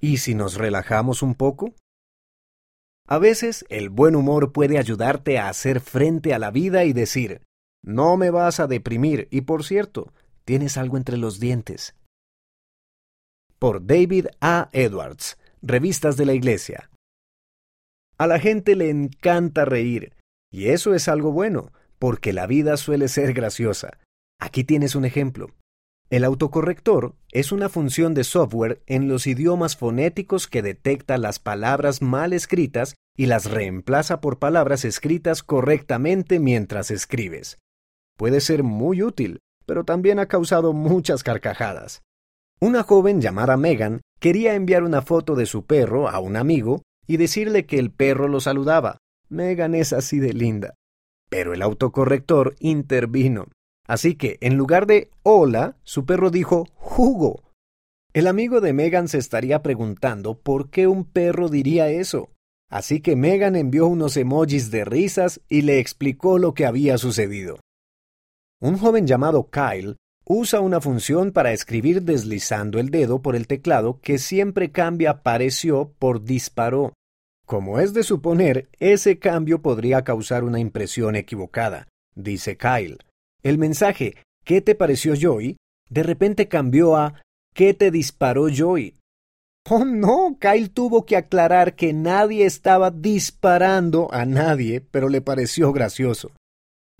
¿Y si nos relajamos un poco? A veces el buen humor puede ayudarte a hacer frente a la vida y decir, no me vas a deprimir y por cierto, tienes algo entre los dientes. Por David A. Edwards, Revistas de la Iglesia. A la gente le encanta reír, y eso es algo bueno, porque la vida suele ser graciosa. Aquí tienes un ejemplo. El autocorrector es una función de software en los idiomas fonéticos que detecta las palabras mal escritas y las reemplaza por palabras escritas correctamente mientras escribes. Puede ser muy útil, pero también ha causado muchas carcajadas. Una joven llamada Megan quería enviar una foto de su perro a un amigo y decirle que el perro lo saludaba. Megan es así de linda. Pero el autocorrector intervino. Así que, en lugar de hola, su perro dijo jugo. El amigo de Megan se estaría preguntando por qué un perro diría eso. Así que Megan envió unos emojis de risas y le explicó lo que había sucedido. Un joven llamado Kyle usa una función para escribir deslizando el dedo por el teclado que siempre cambia pareció por disparó. Como es de suponer, ese cambio podría causar una impresión equivocada, dice Kyle. El mensaje ¿Qué te pareció Joy? de repente cambió a ¿Qué te disparó Joy? Oh no, Kyle tuvo que aclarar que nadie estaba disparando a nadie, pero le pareció gracioso.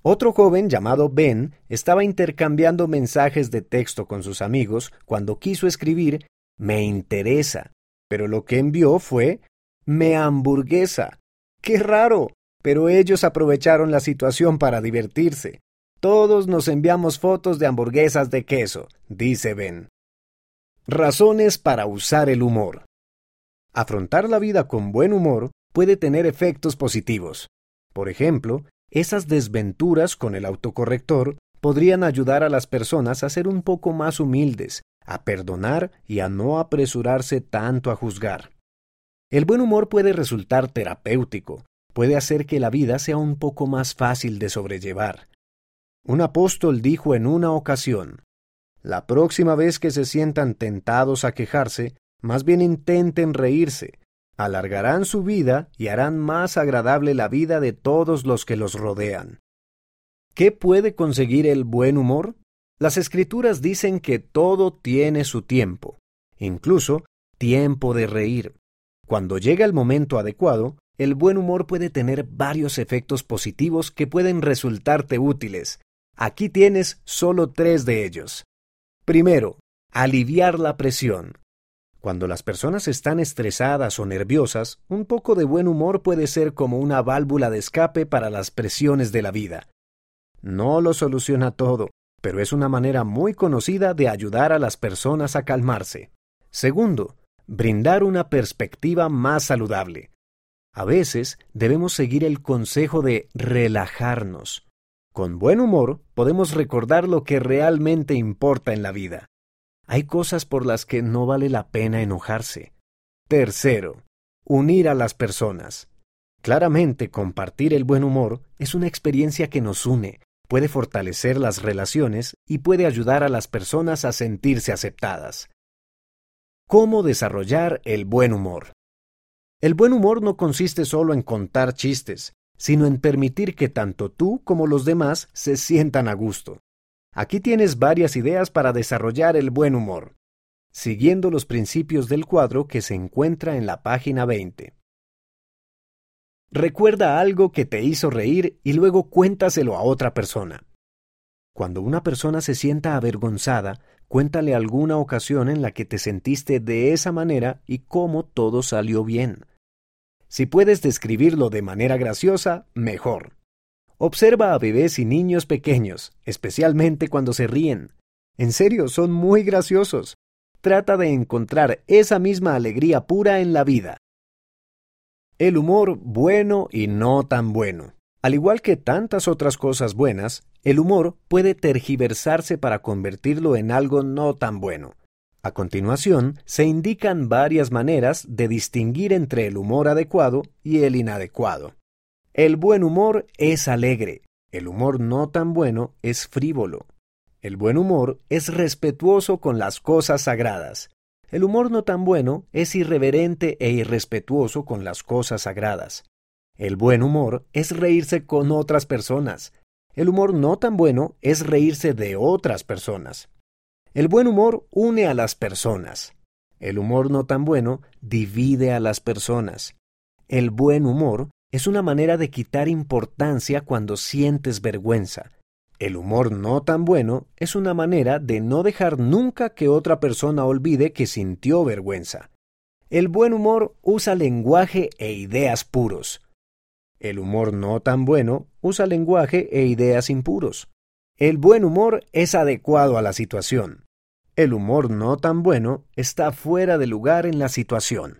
Otro joven llamado Ben estaba intercambiando mensajes de texto con sus amigos cuando quiso escribir me interesa, pero lo que envió fue me hamburguesa. ¡Qué raro! Pero ellos aprovecharon la situación para divertirse. Todos nos enviamos fotos de hamburguesas de queso, dice Ben. Razones para usar el humor. Afrontar la vida con buen humor puede tener efectos positivos. Por ejemplo, esas desventuras con el autocorrector podrían ayudar a las personas a ser un poco más humildes, a perdonar y a no apresurarse tanto a juzgar. El buen humor puede resultar terapéutico, puede hacer que la vida sea un poco más fácil de sobrellevar. Un apóstol dijo en una ocasión, La próxima vez que se sientan tentados a quejarse, más bien intenten reírse, alargarán su vida y harán más agradable la vida de todos los que los rodean. ¿Qué puede conseguir el buen humor? Las escrituras dicen que todo tiene su tiempo, incluso tiempo de reír. Cuando llega el momento adecuado, el buen humor puede tener varios efectos positivos que pueden resultarte útiles. Aquí tienes solo tres de ellos. Primero, aliviar la presión. Cuando las personas están estresadas o nerviosas, un poco de buen humor puede ser como una válvula de escape para las presiones de la vida. No lo soluciona todo, pero es una manera muy conocida de ayudar a las personas a calmarse. Segundo, brindar una perspectiva más saludable. A veces debemos seguir el consejo de relajarnos. Con buen humor podemos recordar lo que realmente importa en la vida. Hay cosas por las que no vale la pena enojarse. Tercero, unir a las personas. Claramente compartir el buen humor es una experiencia que nos une, puede fortalecer las relaciones y puede ayudar a las personas a sentirse aceptadas. ¿Cómo desarrollar el buen humor? El buen humor no consiste solo en contar chistes, sino en permitir que tanto tú como los demás se sientan a gusto. Aquí tienes varias ideas para desarrollar el buen humor, siguiendo los principios del cuadro que se encuentra en la página 20. Recuerda algo que te hizo reír y luego cuéntaselo a otra persona. Cuando una persona se sienta avergonzada, Cuéntale alguna ocasión en la que te sentiste de esa manera y cómo todo salió bien. Si puedes describirlo de manera graciosa, mejor. Observa a bebés y niños pequeños, especialmente cuando se ríen. En serio, son muy graciosos. Trata de encontrar esa misma alegría pura en la vida. El humor bueno y no tan bueno. Al igual que tantas otras cosas buenas, el humor puede tergiversarse para convertirlo en algo no tan bueno. A continuación, se indican varias maneras de distinguir entre el humor adecuado y el inadecuado. El buen humor es alegre, el humor no tan bueno es frívolo. El buen humor es respetuoso con las cosas sagradas. El humor no tan bueno es irreverente e irrespetuoso con las cosas sagradas. El buen humor es reírse con otras personas. El humor no tan bueno es reírse de otras personas. El buen humor une a las personas. El humor no tan bueno divide a las personas. El buen humor es una manera de quitar importancia cuando sientes vergüenza. El humor no tan bueno es una manera de no dejar nunca que otra persona olvide que sintió vergüenza. El buen humor usa lenguaje e ideas puros. El humor no tan bueno usa lenguaje e ideas impuros. El buen humor es adecuado a la situación. El humor no tan bueno está fuera de lugar en la situación.